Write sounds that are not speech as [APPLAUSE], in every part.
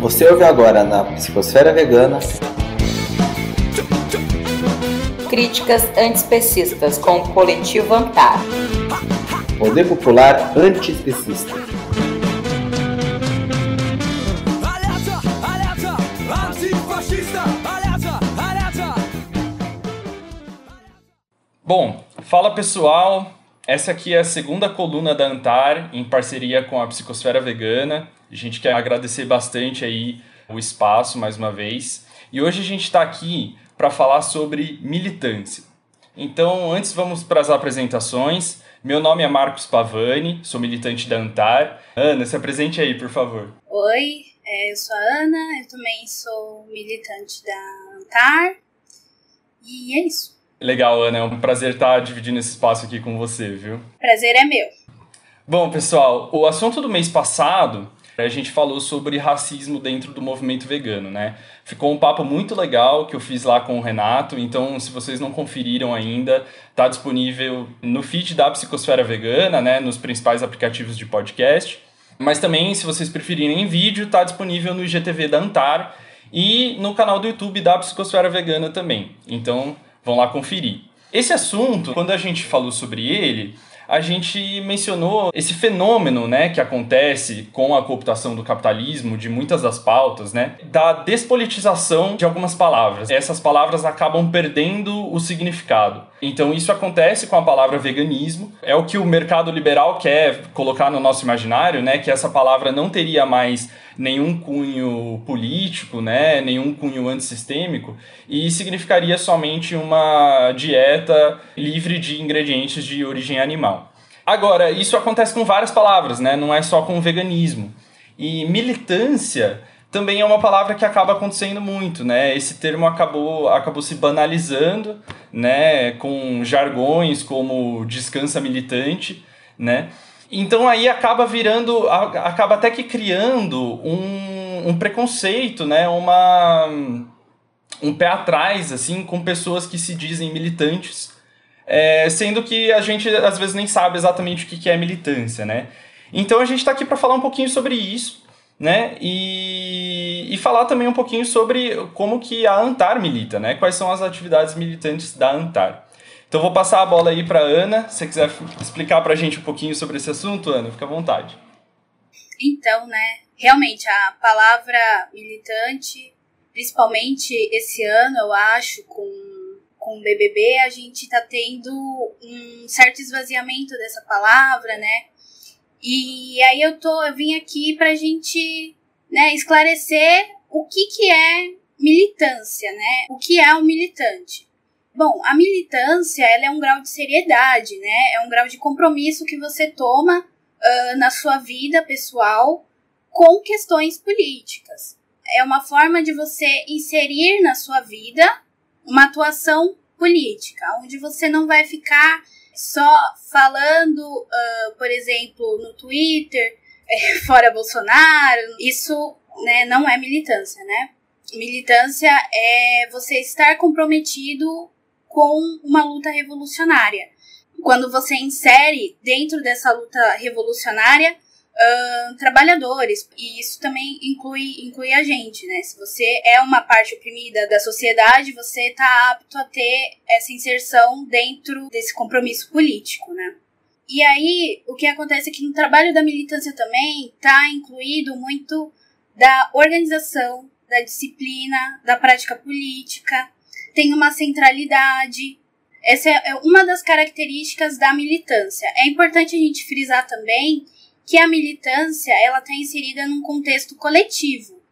Você ouve agora na Psicosfera Vegana Críticas antiespecistas com o coletivo Antar. Poder Popular Antiespecista. Bom, fala pessoal, essa aqui é a segunda coluna da Antar, em parceria com a Psicosfera Vegana. A gente quer agradecer bastante aí o espaço mais uma vez. E hoje a gente está aqui para falar sobre militância. Então, antes vamos para as apresentações. Meu nome é Marcos Pavani, sou militante da Antar. Ana, se apresente aí, por favor. Oi, é, eu sou a Ana, eu também sou militante da Antar. E é isso. Legal, Ana, é um prazer estar dividindo esse espaço aqui com você, viu? Prazer é meu. Bom, pessoal, o assunto do mês passado a gente falou sobre racismo dentro do movimento vegano, né? Ficou um papo muito legal que eu fiz lá com o Renato, então se vocês não conferiram ainda, tá disponível no feed da Psicosfera Vegana, né, nos principais aplicativos de podcast. Mas também, se vocês preferirem em vídeo, tá disponível no IGTV da Antar e no canal do YouTube da Psicosfera Vegana também. Então, vão lá conferir. Esse assunto, quando a gente falou sobre ele, a gente mencionou esse fenômeno, né, que acontece com a cooptação do capitalismo de muitas das pautas, né, da despolitização de algumas palavras. Essas palavras acabam perdendo o significado. Então isso acontece com a palavra veganismo. É o que o mercado liberal quer colocar no nosso imaginário, né, que essa palavra não teria mais nenhum cunho político, né, nenhum cunho antissistêmico, e significaria somente uma dieta livre de ingredientes de origem animal. Agora, isso acontece com várias palavras, né, não é só com o veganismo. E militância também é uma palavra que acaba acontecendo muito, né? Esse termo acabou, acabou se banalizando, né? Com jargões como descansa militante, né? Então aí acaba virando, acaba até que criando um, um preconceito, né? Uma, um pé atrás, assim, com pessoas que se dizem militantes, é, sendo que a gente às vezes nem sabe exatamente o que é militância, né? Então a gente está aqui para falar um pouquinho sobre isso, né? E, e falar também um pouquinho sobre como que a Antar milita, né? Quais são as atividades militantes da Antar. Então vou passar a bola aí para Ana. Se você quiser explicar para a gente um pouquinho sobre esse assunto, Ana, fica à vontade. Então, né, realmente a palavra militante, principalmente esse ano, eu acho, com, com o BBB, a gente está tendo um certo esvaziamento dessa palavra, né? E aí eu tô, eu vim aqui para a gente, né, esclarecer o que que é militância, né? O que é um militante? Bom, a militância ela é um grau de seriedade, né? É um grau de compromisso que você toma uh, na sua vida pessoal com questões políticas. É uma forma de você inserir na sua vida uma atuação política, onde você não vai ficar só falando, uh, por exemplo, no Twitter, é, [LAUGHS] fora Bolsonaro. Isso né, não é militância, né? Militância é você estar comprometido com uma luta revolucionária. Quando você insere dentro dessa luta revolucionária uh, trabalhadores, e isso também inclui, inclui a gente, né? Se você é uma parte oprimida da sociedade, você está apto a ter essa inserção dentro desse compromisso político, né? E aí, o que acontece é que no trabalho da militância também está incluído muito da organização, da disciplina, da prática política, tem uma centralidade. Essa é uma das características da militância. É importante a gente frisar também que a militância ela está inserida num contexto coletivo.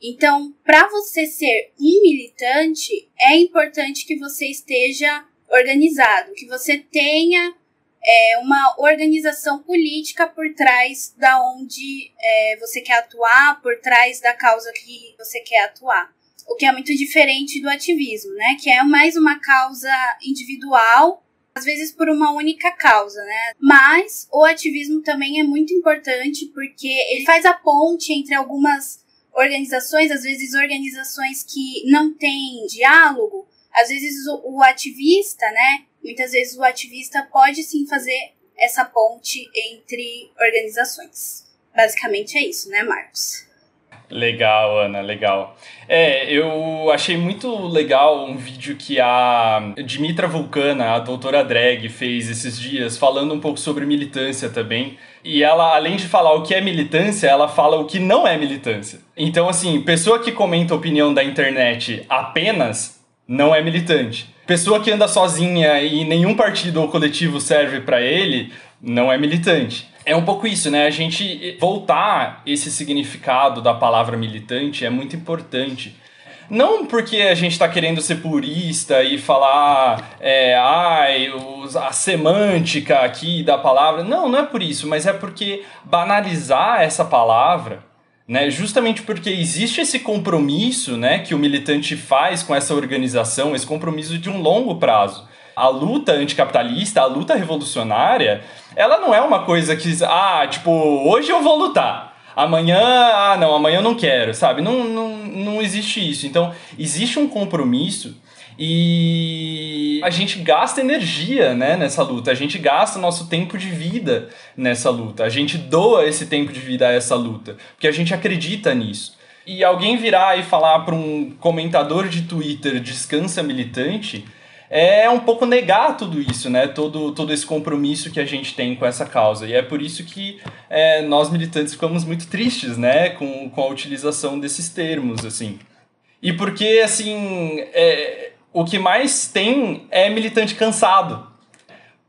Então, para você ser um militante, é importante que você esteja organizado, que você tenha é, uma organização política por trás da onde é, você quer atuar, por trás da causa que você quer atuar o que é muito diferente do ativismo, né? Que é mais uma causa individual, às vezes por uma única causa, né? Mas o ativismo também é muito importante porque ele faz a ponte entre algumas organizações, às vezes organizações que não têm diálogo, às vezes o, o ativista, né? Muitas vezes o ativista pode sim fazer essa ponte entre organizações. Basicamente é isso, né, Marcos? Legal, Ana, legal. É, eu achei muito legal um vídeo que a Dimitra Vulcana, a doutora Drag, fez esses dias, falando um pouco sobre militância também. E ela, além de falar o que é militância, ela fala o que não é militância. Então, assim, pessoa que comenta opinião da internet apenas não é militante. Pessoa que anda sozinha e nenhum partido ou coletivo serve para ele não é militante. É um pouco isso, né? A gente voltar esse significado da palavra militante é muito importante. Não porque a gente está querendo ser purista e falar, é, ai, os, a semântica aqui da palavra. Não, não é por isso, mas é porque banalizar essa palavra, né, justamente porque existe esse compromisso né, que o militante faz com essa organização, esse compromisso de um longo prazo a luta anticapitalista, a luta revolucionária, ela não é uma coisa que, ah, tipo, hoje eu vou lutar. Amanhã, ah, não, amanhã eu não quero, sabe? Não, não, não existe isso. Então, existe um compromisso e a gente gasta energia né, nessa luta, a gente gasta nosso tempo de vida nessa luta, a gente doa esse tempo de vida a essa luta, porque a gente acredita nisso. E alguém virar e falar para um comentador de Twitter descansa militante, é um pouco negar tudo isso, né? Todo, todo esse compromisso que a gente tem com essa causa. E é por isso que é, nós militantes ficamos muito tristes, né? Com, com a utilização desses termos, assim. E porque, assim, é, o que mais tem é militante cansado.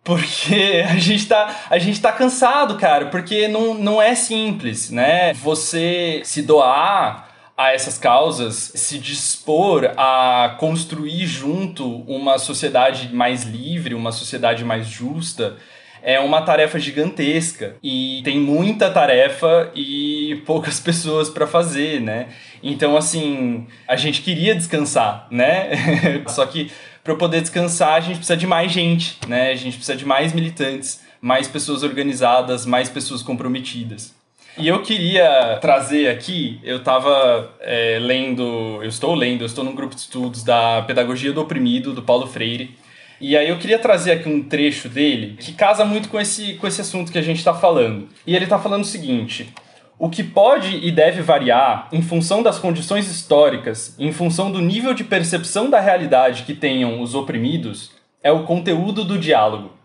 Porque [LAUGHS] a gente tá, a gente tá cansado, cara, porque não, não é simples, né? Você se doar a essas causas, se dispor a construir junto uma sociedade mais livre, uma sociedade mais justa, é uma tarefa gigantesca e tem muita tarefa e poucas [LAUGHS] pessoas para fazer, né? Então, assim, a gente queria descansar, né? [LAUGHS] Só que para poder descansar, a gente precisa de mais gente, né? A gente precisa de mais militantes, mais pessoas organizadas, mais pessoas comprometidas. E eu queria trazer aqui, eu estava é, lendo, eu estou lendo, eu estou num grupo de estudos da Pedagogia do Oprimido, do Paulo Freire. E aí eu queria trazer aqui um trecho dele que casa muito com esse, com esse assunto que a gente está falando. E ele está falando o seguinte: o que pode e deve variar em função das condições históricas, em função do nível de percepção da realidade que tenham os oprimidos, é o conteúdo do diálogo.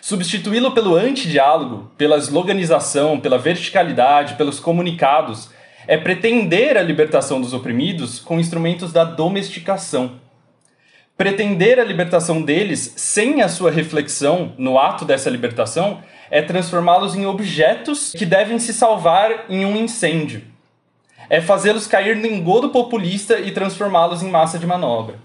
Substituí-lo pelo antidiálogo, pela sloganização, pela verticalidade, pelos comunicados, é pretender a libertação dos oprimidos com instrumentos da domesticação. Pretender a libertação deles sem a sua reflexão no ato dessa libertação é transformá-los em objetos que devem se salvar em um incêndio. É fazê-los cair no engodo populista e transformá-los em massa de manobra.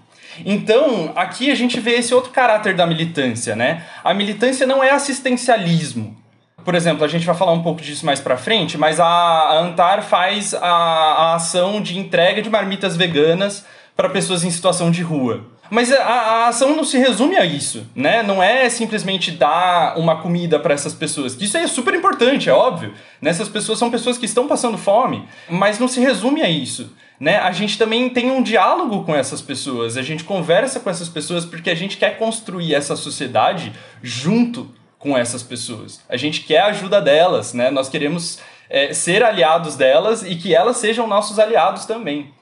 Então, aqui a gente vê esse outro caráter da militância, né? A militância não é assistencialismo. Por exemplo, a gente vai falar um pouco disso mais pra frente, mas a Antar faz a, a ação de entrega de marmitas veganas para pessoas em situação de rua. Mas a, a, ação não se resume a isso, né? Não é simplesmente dar uma comida para essas pessoas. Isso é super importante, é óbvio. Né? Essas pessoas são pessoas que estão passando fome, mas não se resume a isso né, a gente também tem um diálogo com essas pessoas, a gente conversa com essas pessoas porque a gente quer construir essa sociedade junto com essas pessoas. A gente quer a ajuda delas, né? Nós queremos é, ser aliados delas e que elas sejam nossos aliados também.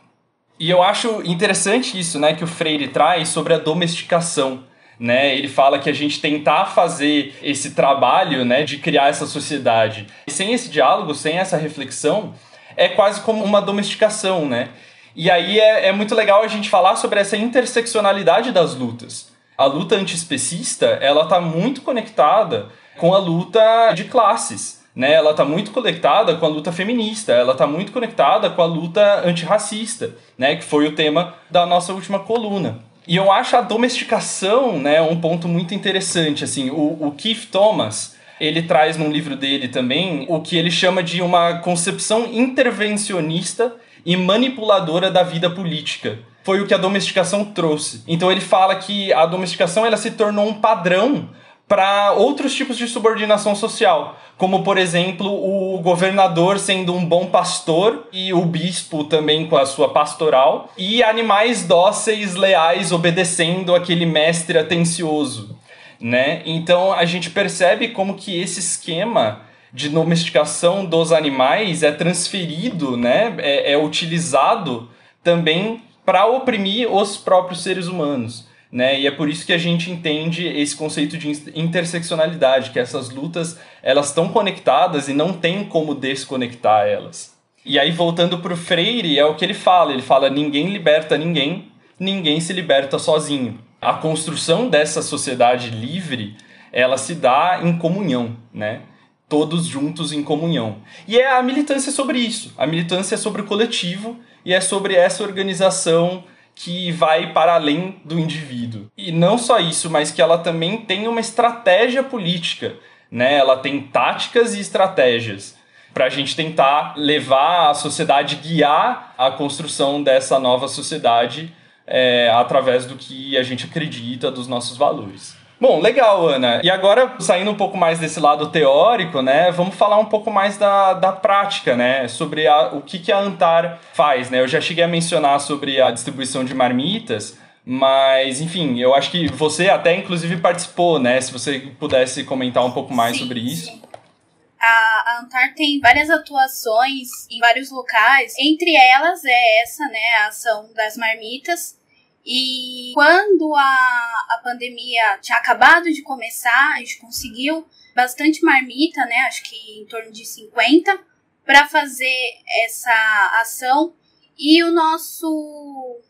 E eu acho interessante isso, né, que o Freire traz sobre a domesticação. Né, ele fala que a gente tentar fazer esse trabalho né, de criar essa sociedade sem esse diálogo, sem essa reflexão, é quase como uma domesticação, né? E aí é, é muito legal a gente falar sobre essa interseccionalidade das lutas. A luta antiespecista, ela está muito conectada com a luta de classes. Né, ela está muito conectada com a luta feminista, ela está muito conectada com a luta antirracista, né, que foi o tema da nossa última coluna. E eu acho a domesticação né, um ponto muito interessante. Assim, o, o Keith Thomas ele traz num livro dele também o que ele chama de uma concepção intervencionista e manipuladora da vida política. Foi o que a domesticação trouxe. Então ele fala que a domesticação ela se tornou um padrão para outros tipos de subordinação social, como por exemplo o governador sendo um bom pastor e o bispo também com a sua pastoral, e animais dóceis, leais, obedecendo aquele mestre atencioso né? Então a gente percebe como que esse esquema de domesticação dos animais é transferido, né, é, é utilizado também para oprimir os próprios seres humanos. Né? E é por isso que a gente entende esse conceito de interseccionalidade, que essas lutas elas estão conectadas e não tem como desconectar elas. E aí voltando para o Freire é o que ele fala, ele fala ninguém liberta ninguém, ninguém se liberta sozinho. A construção dessa sociedade livre ela se dá em comunhão, né? Todos juntos em comunhão. E é a militância sobre isso. A militância é sobre o coletivo e é sobre essa organização que vai para além do indivíduo. E não só isso, mas que ela também tem uma estratégia política, né? Ela tem táticas e estratégias para a gente tentar levar a sociedade, guiar a construção dessa nova sociedade é, através do que a gente acredita, dos nossos valores. Bom, legal, Ana. E agora, saindo um pouco mais desse lado teórico, né, vamos falar um pouco mais da, da prática, né, sobre a, o que, que a Antar faz, né. Eu já cheguei a mencionar sobre a distribuição de marmitas, mas, enfim, eu acho que você até, inclusive, participou, né, se você pudesse comentar um pouco mais sim, sobre isso. Sim. A Antar tem várias atuações em vários locais, entre elas é essa, né, a ação das marmitas, e quando a, a pandemia tinha acabado de começar, a gente conseguiu bastante marmita, né? Acho que em torno de 50, para fazer essa ação. E o nosso.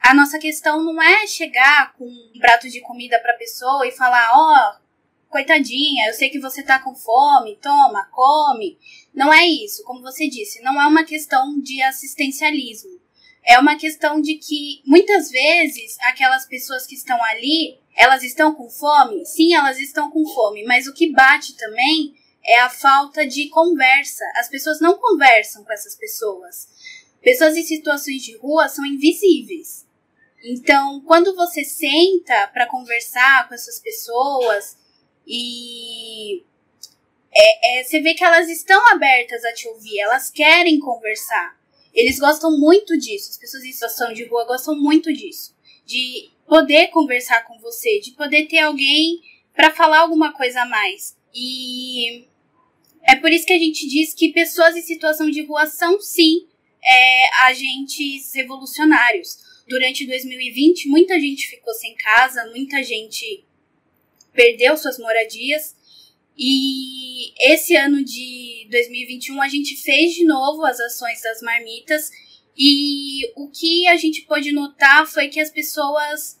A nossa questão não é chegar com um prato de comida para a pessoa e falar: ó, oh, coitadinha, eu sei que você tá com fome, toma, come. Não é isso, como você disse, não é uma questão de assistencialismo é uma questão de que muitas vezes aquelas pessoas que estão ali, elas estão com fome? Sim, elas estão com fome, mas o que bate também é a falta de conversa. As pessoas não conversam com essas pessoas. Pessoas em situações de rua são invisíveis. Então, quando você senta para conversar com essas pessoas e é, é, você vê que elas estão abertas a te ouvir, elas querem conversar. Eles gostam muito disso. As pessoas em situação de rua gostam muito disso. De poder conversar com você, de poder ter alguém para falar alguma coisa a mais. E é por isso que a gente diz que pessoas em situação de rua são sim é, agentes revolucionários. Durante 2020, muita gente ficou sem casa, muita gente perdeu suas moradias. E esse ano de 2021 a gente fez de novo as ações das marmitas e o que a gente pôde notar foi que as pessoas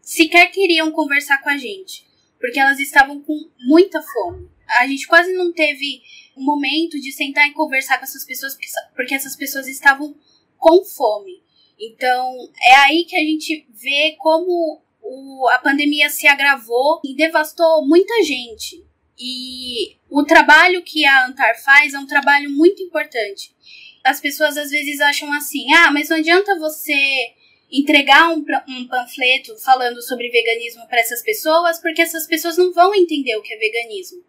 sequer queriam conversar com a gente, porque elas estavam com muita fome. A gente quase não teve um momento de sentar e conversar com essas pessoas, porque essas pessoas estavam com fome. Então, é aí que a gente vê como o, a pandemia se agravou e devastou muita gente. E o trabalho que a Antar faz é um trabalho muito importante. As pessoas às vezes acham assim: ah, mas não adianta você entregar um, um panfleto falando sobre veganismo para essas pessoas, porque essas pessoas não vão entender o que é veganismo.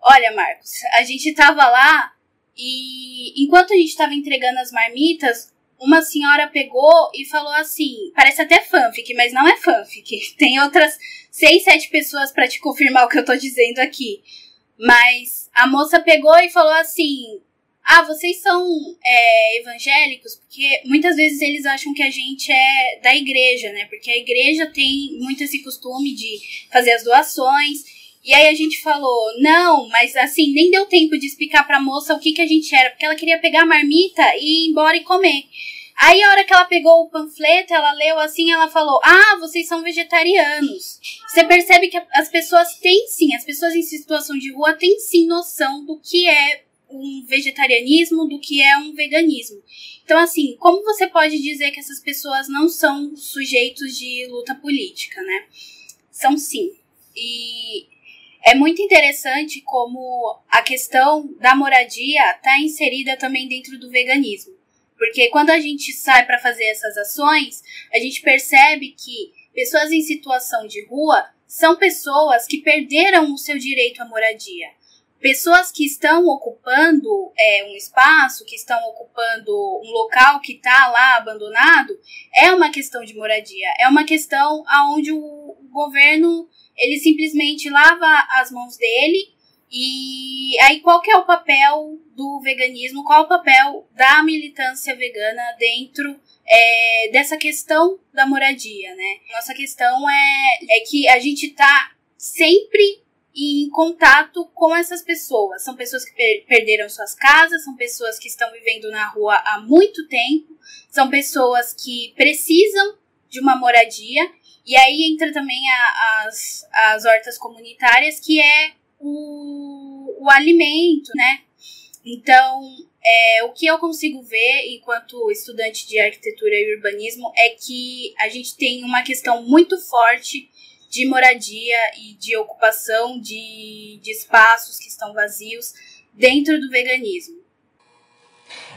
Olha, Marcos, a gente tava lá e enquanto a gente estava entregando as marmitas, uma senhora pegou e falou assim: parece até fanfic, mas não é fanfic. [LAUGHS] Tem outras seis, sete pessoas para te confirmar o que eu tô dizendo aqui. Mas a moça pegou e falou assim: ah, vocês são é, evangélicos? Porque muitas vezes eles acham que a gente é da igreja, né? Porque a igreja tem muito esse costume de fazer as doações. E aí a gente falou, não, mas assim, nem deu tempo de explicar pra moça o que, que a gente era, porque ela queria pegar a marmita e ir embora e comer. Aí a hora que ela pegou o panfleto, ela leu assim, ela falou: "Ah, vocês são vegetarianos". Você percebe que as pessoas têm sim, as pessoas em situação de rua têm sim noção do que é um vegetarianismo, do que é um veganismo. Então, assim, como você pode dizer que essas pessoas não são sujeitos de luta política, né? São sim. E é muito interessante como a questão da moradia está inserida também dentro do veganismo. Porque quando a gente sai para fazer essas ações, a gente percebe que pessoas em situação de rua são pessoas que perderam o seu direito à moradia. Pessoas que estão ocupando é, um espaço, que estão ocupando um local que está lá abandonado, é uma questão de moradia. É uma questão aonde o governo ele simplesmente lava as mãos dele E aí, qual que é o papel do veganismo? Qual é o papel da militância vegana dentro é, dessa questão da moradia, né? Nossa questão é, é que a gente está sempre em contato com essas pessoas. São pessoas que per perderam suas casas, são pessoas que estão vivendo na rua há muito tempo, são pessoas que precisam de uma moradia. E aí entra também a, as, as hortas comunitárias, que é o, o alimento, né? Então, é, o que eu consigo ver enquanto estudante de arquitetura e urbanismo é que a gente tem uma questão muito forte de moradia e de ocupação de, de espaços que estão vazios dentro do veganismo.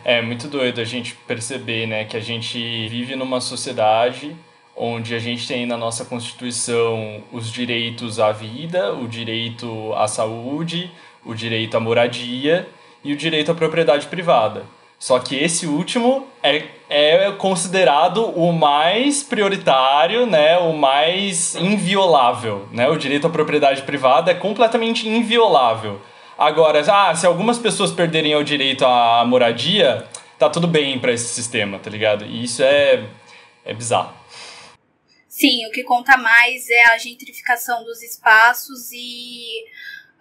É muito doido a gente perceber né, que a gente vive numa sociedade onde a gente tem na nossa Constituição os direitos à vida, o direito à saúde, o direito à moradia e o direito à propriedade privada. Só que esse último é, é considerado o mais prioritário, né, o mais inviolável. Né? O direito à propriedade privada é completamente inviolável. Agora, ah, se algumas pessoas perderem o direito à moradia, tá tudo bem para esse sistema, tá ligado? E isso é, é bizarro. Sim, o que conta mais é a gentrificação dos espaços e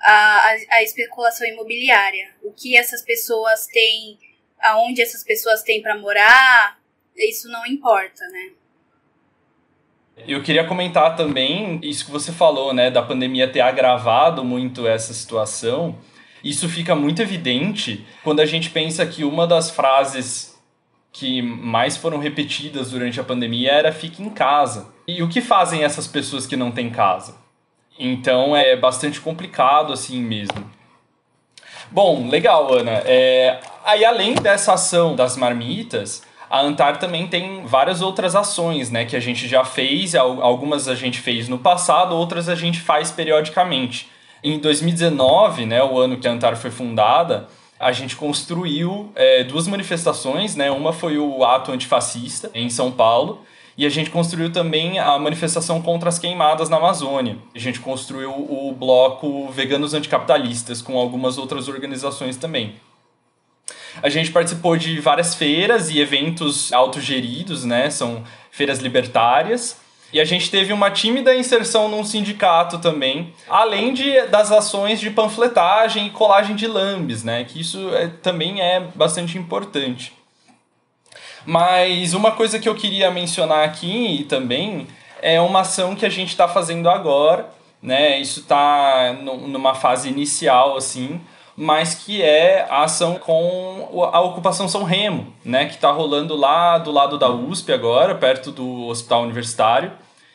a, a, a especulação imobiliária. O que essas pessoas têm aonde essas pessoas têm para morar, isso não importa, né? Eu queria comentar também isso que você falou, né, da pandemia ter agravado muito essa situação. Isso fica muito evidente quando a gente pensa que uma das frases que mais foram repetidas durante a pandemia era fique em casa. E o que fazem essas pessoas que não têm casa? Então é bastante complicado assim mesmo. Bom, legal, Ana. É, aí, além dessa ação das marmitas, a Antar também tem várias outras ações, né? Que a gente já fez, algumas a gente fez no passado, outras a gente faz periodicamente. Em 2019, né, o ano que a Antar foi fundada, a gente construiu é, duas manifestações, né? Uma foi o ato antifascista em São Paulo e a gente construiu também a manifestação contra as queimadas na Amazônia. A gente construiu o bloco Veganos Anticapitalistas com algumas outras organizações também. A gente participou de várias feiras e eventos autogeridos, né? São feiras libertárias. E a gente teve uma tímida inserção num sindicato também, além de, das ações de panfletagem e colagem de lambes, né? Que isso é, também é bastante importante. Mas uma coisa que eu queria mencionar aqui também é uma ação que a gente está fazendo agora, né? Isso está numa fase inicial, assim, mas que é a ação com a ocupação São Remo, né? Que está rolando lá do lado da USP agora, perto do Hospital Universitário.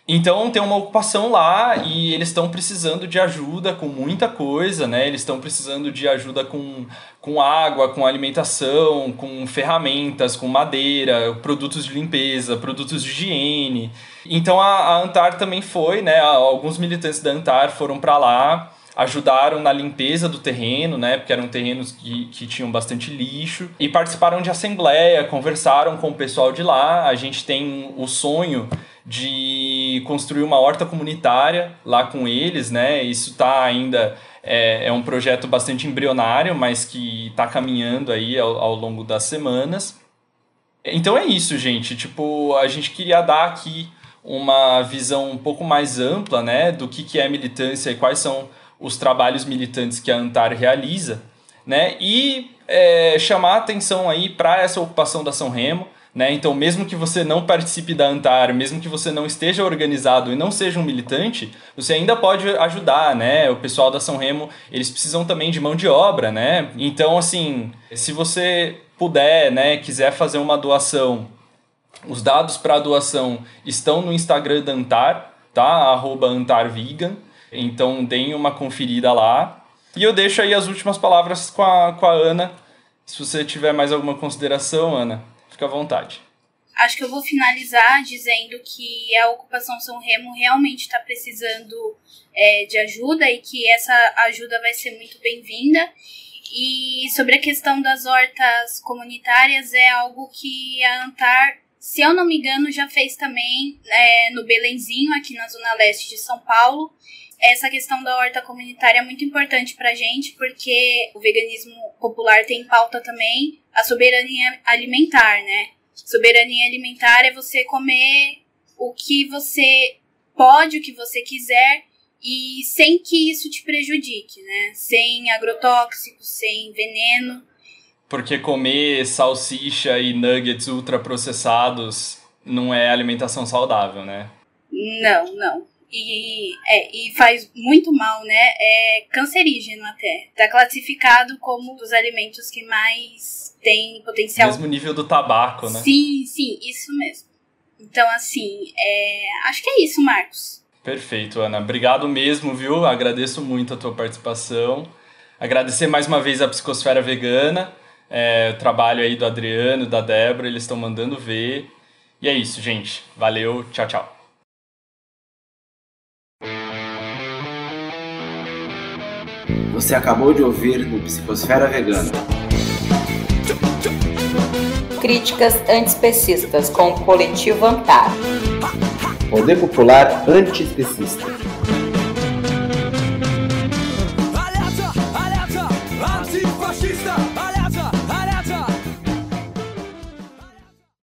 Então tem uma ocupação lá e eles estão precisando de ajuda com muita coisa, né? Eles estão precisando de ajuda com, com água, com alimentação, com ferramentas, com madeira, produtos de limpeza, produtos de higiene. Então a, a Antar também foi, né? Alguns militantes da Antar foram para lá, ajudaram na limpeza do terreno, né? Porque eram terrenos que, que tinham bastante lixo. E participaram de assembleia, conversaram com o pessoal de lá. A gente tem o sonho de construir uma horta comunitária lá com eles, né? Isso está ainda é, é, um projeto bastante embrionário, mas que está caminhando aí ao, ao, longo das semanas. Então é isso, gente. Tipo, a gente queria dar aqui uma visão um pouco mais ampla, né, do que, que é militância e quais são os trabalhos militantes que a Antar realiza, né? E é, chamar atenção aí para essa ocupação da São Remo né? Então, mesmo que você não participe da Antar, mesmo que você não esteja organizado e não seja um militante, você ainda pode ajudar, né? O pessoal da São Remo, eles precisam também de mão de obra, né? Então, assim, se você puder, né, quiser fazer uma doação, os dados para doação estão no Instagram da Antar, tá? AntarVegan. Então, deem uma conferida lá. E eu deixo aí as últimas palavras com a, com a Ana. Se você tiver mais alguma consideração, Ana. Fica à vontade. Acho que eu vou finalizar dizendo que a ocupação São Remo realmente está precisando é, de ajuda e que essa ajuda vai ser muito bem-vinda. E sobre a questão das hortas comunitárias, é algo que a Antar, se eu não me engano, já fez também é, no Belenzinho, aqui na Zona Leste de São Paulo. essa questão da horta comunitária é muito importante pra gente, porque o veganismo popular tem pauta também a soberania alimentar, né? Soberania alimentar é você comer o que você pode, o que você quiser, e sem que isso te prejudique, né? Sem agrotóxicos, sem veneno. Porque comer salsicha e nuggets ultraprocessados não é alimentação saudável, né? Não, não. E, é, e faz muito mal, né? É cancerígeno até. Tá classificado como um dos alimentos que mais tem potencial. Mesmo nível do tabaco, né? Sim, sim, isso mesmo. Então, assim, é, acho que é isso, Marcos. Perfeito, Ana. Obrigado mesmo, viu? Agradeço muito a tua participação. Agradecer mais uma vez a Psicosfera Vegana, é, o trabalho aí do Adriano, da Débora, eles estão mandando ver. E é isso, gente. Valeu, tchau, tchau. Você acabou de ouvir no Psicosfera Vegana. Críticas antiespecistas com o coletivo Antar. Poder Popular Antiespecista.